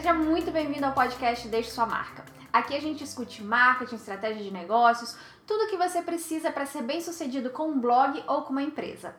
Seja muito bem-vindo ao podcast Deixe Sua Marca. Aqui a gente discute marketing, estratégia de negócios, tudo o que você precisa para ser bem sucedido com um blog ou com uma empresa.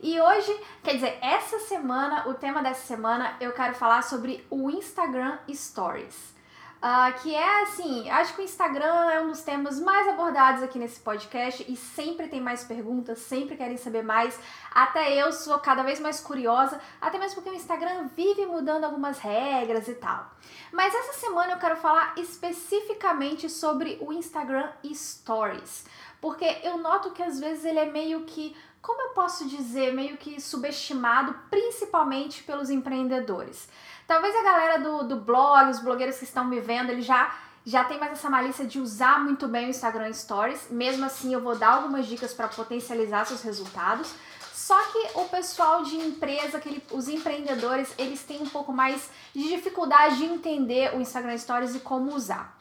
E hoje, quer dizer, essa semana, o tema dessa semana, eu quero falar sobre o Instagram Stories. Uh, que é assim, acho que o Instagram é um dos temas mais abordados aqui nesse podcast e sempre tem mais perguntas, sempre querem saber mais. Até eu sou cada vez mais curiosa, até mesmo porque o Instagram vive mudando algumas regras e tal. Mas essa semana eu quero falar especificamente sobre o Instagram Stories, porque eu noto que às vezes ele é meio que como eu posso dizer, meio que subestimado, principalmente pelos empreendedores. Talvez a galera do, do blog, os blogueiros que estão me vendo, eles já já tem mais essa malícia de usar muito bem o Instagram Stories. Mesmo assim, eu vou dar algumas dicas para potencializar seus resultados. Só que o pessoal de empresa, os empreendedores, eles têm um pouco mais de dificuldade de entender o Instagram Stories e como usar.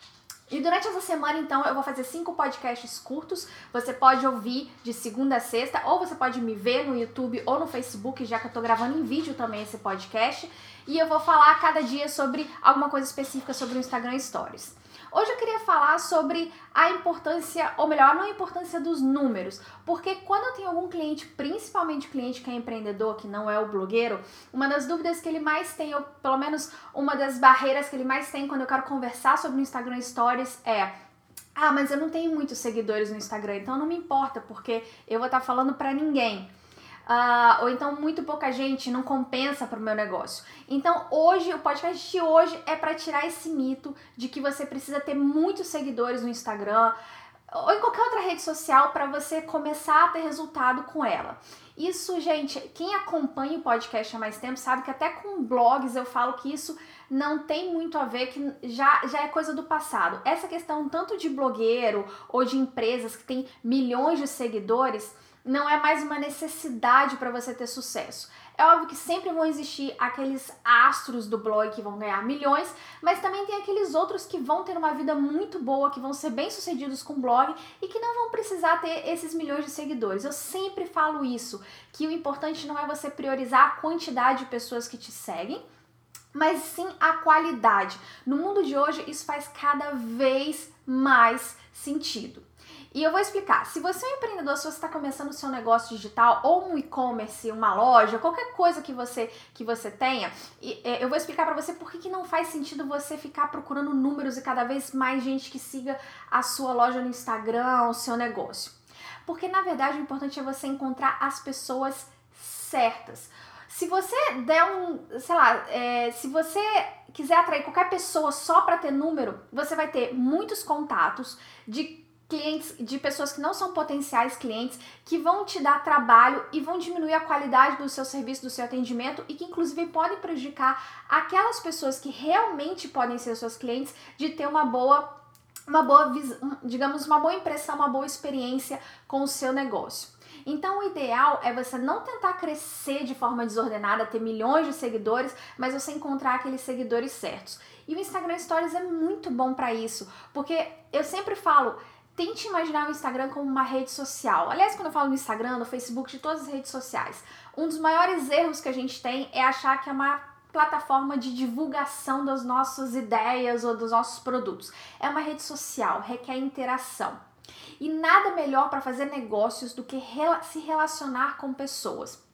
E durante essa semana, então, eu vou fazer cinco podcasts curtos. Você pode ouvir de segunda a sexta, ou você pode me ver no YouTube ou no Facebook, já que eu tô gravando em vídeo também esse podcast e eu vou falar cada dia sobre alguma coisa específica sobre o Instagram Stories. Hoje eu queria falar sobre a importância, ou melhor, não a importância dos números, porque quando eu tenho algum cliente, principalmente cliente que é empreendedor, que não é o blogueiro, uma das dúvidas que ele mais tem, ou pelo menos uma das barreiras que ele mais tem quando eu quero conversar sobre o Instagram Stories é ah, mas eu não tenho muitos seguidores no Instagram, então não me importa, porque eu vou estar falando para ninguém. Uh, ou então muito pouca gente não compensa para o meu negócio. Então hoje, o podcast de hoje é para tirar esse mito de que você precisa ter muitos seguidores no Instagram ou em qualquer outra rede social para você começar a ter resultado com ela. Isso, gente, quem acompanha o podcast há mais tempo sabe que até com blogs eu falo que isso não tem muito a ver, que já, já é coisa do passado. Essa questão tanto de blogueiro ou de empresas que tem milhões de seguidores não é mais uma necessidade para você ter sucesso. É óbvio que sempre vão existir aqueles astros do blog que vão ganhar milhões, mas também tem aqueles outros que vão ter uma vida muito boa, que vão ser bem-sucedidos com o blog e que não vão precisar ter esses milhões de seguidores. Eu sempre falo isso, que o importante não é você priorizar a quantidade de pessoas que te seguem, mas sim a qualidade. No mundo de hoje, isso faz cada vez mais sentido. E eu vou explicar. Se você é um empreendedor, se você está começando o seu negócio digital ou um e-commerce, uma loja, qualquer coisa que você que você tenha, é, eu vou explicar para você por que, que não faz sentido você ficar procurando números e cada vez mais gente que siga a sua loja no Instagram, o seu negócio. Porque na verdade o importante é você encontrar as pessoas certas. Se você der um, sei lá, é, se você quiser atrair qualquer pessoa só para ter número, você vai ter muitos contatos de clientes, de pessoas que não são potenciais clientes, que vão te dar trabalho e vão diminuir a qualidade do seu serviço, do seu atendimento e que inclusive podem prejudicar aquelas pessoas que realmente podem ser seus clientes de ter uma boa uma boa, digamos, uma boa impressão, uma boa experiência com o seu negócio. Então, o ideal é você não tentar crescer de forma desordenada, ter milhões de seguidores, mas você encontrar aqueles seguidores certos. E o Instagram Stories é muito bom para isso, porque eu sempre falo, tente imaginar o Instagram como uma rede social. Aliás, quando eu falo no Instagram, no Facebook, de todas as redes sociais, um dos maiores erros que a gente tem é achar que é uma plataforma de divulgação das nossas ideias ou dos nossos produtos. É uma rede social, requer interação. E nada melhor para fazer negócios do que se relacionar com pessoas.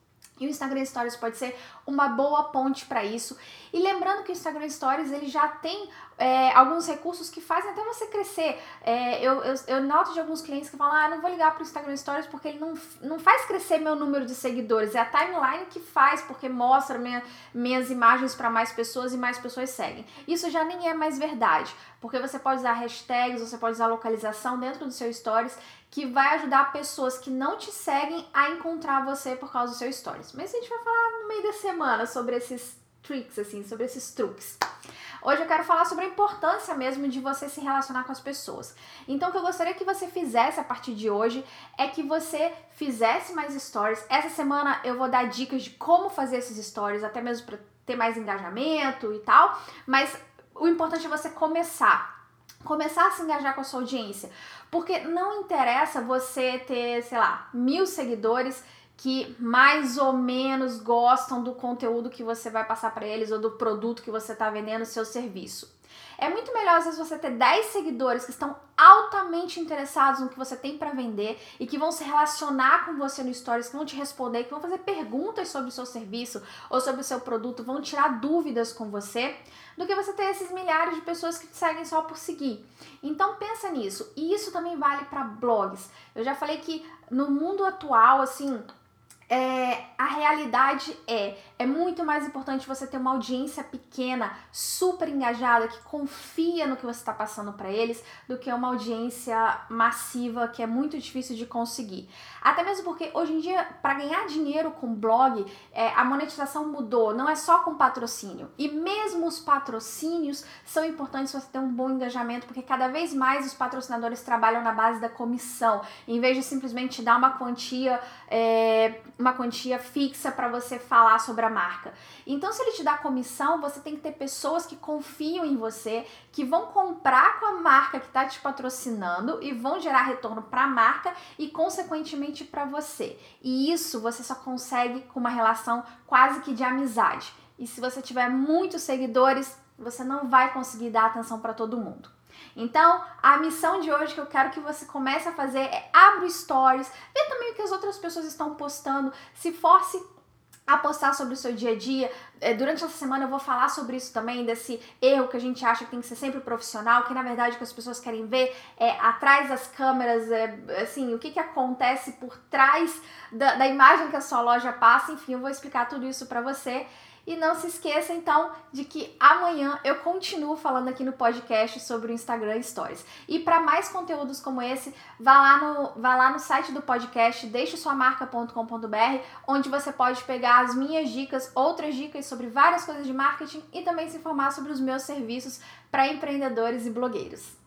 E o Instagram Stories pode ser uma boa ponte para isso. E lembrando que o Instagram Stories ele já tem é, alguns recursos que fazem até você crescer. É, eu, eu, eu, noto de alguns clientes que falam: ah, não vou ligar para o Instagram Stories porque ele não, não faz crescer meu número de seguidores. É a timeline que faz, porque mostra minha, minhas imagens para mais pessoas e mais pessoas seguem. Isso já nem é mais verdade, porque você pode usar hashtags, você pode usar localização dentro do seu Stories que vai ajudar pessoas que não te seguem a encontrar você por causa do seu stories. Mas a gente vai falar no meio da semana sobre esses tricks, assim, sobre esses truques. Hoje eu quero falar sobre a importância mesmo de você se relacionar com as pessoas. Então, o que eu gostaria que você fizesse a partir de hoje é que você fizesse mais stories. Essa semana eu vou dar dicas de como fazer esses stories, até mesmo para ter mais engajamento e tal. Mas o importante é você começar começar a se engajar com a sua audiência. Porque não interessa você ter, sei lá, mil seguidores que mais ou menos gostam do conteúdo que você vai passar para eles ou do produto que você está vendendo, seu serviço. É muito melhor às vezes você ter 10 seguidores que estão altamente interessados no que você tem para vender e que vão se relacionar com você no stories, que vão te responder, que vão fazer perguntas sobre o seu serviço ou sobre o seu produto, vão tirar dúvidas com você, do que você ter esses milhares de pessoas que te seguem só por seguir. Então pensa nisso. E isso também vale para blogs. Eu já falei que no mundo atual, assim, é, a realidade é, é muito mais importante você ter uma audiência pequena, super engajada, que confia no que você está passando para eles, do que uma audiência massiva que é muito difícil de conseguir. Até mesmo porque hoje em dia, para ganhar dinheiro com blog, é, a monetização mudou, não é só com patrocínio. E mesmo os patrocínios são importantes você ter um bom engajamento, porque cada vez mais os patrocinadores trabalham na base da comissão, em vez de simplesmente dar uma quantia. É, uma quantia fixa para você falar sobre a marca. Então, se ele te dá comissão, você tem que ter pessoas que confiam em você, que vão comprar com a marca que está te patrocinando e vão gerar retorno para a marca e, consequentemente, para você. E isso você só consegue com uma relação quase que de amizade. E se você tiver muitos seguidores, você não vai conseguir dar atenção para todo mundo. Então, a missão de hoje que eu quero que você comece a fazer é abra stories, vê também o que as outras pessoas estão postando, se force a postar sobre o seu dia a dia. É, durante essa semana eu vou falar sobre isso também, desse erro que a gente acha que tem que ser sempre profissional, que na verdade o que as pessoas querem ver é atrás das câmeras, é, assim, o que, que acontece por trás da, da imagem que a sua loja passa. Enfim, eu vou explicar tudo isso para você. E não se esqueça então de que amanhã eu continuo falando aqui no podcast sobre o Instagram Stories. E para mais conteúdos como esse, vá lá no, vá lá no site do podcast, deixesuamarca.com.br, onde você pode pegar as minhas dicas, outras dicas sobre várias coisas de marketing e também se informar sobre os meus serviços para empreendedores e blogueiros.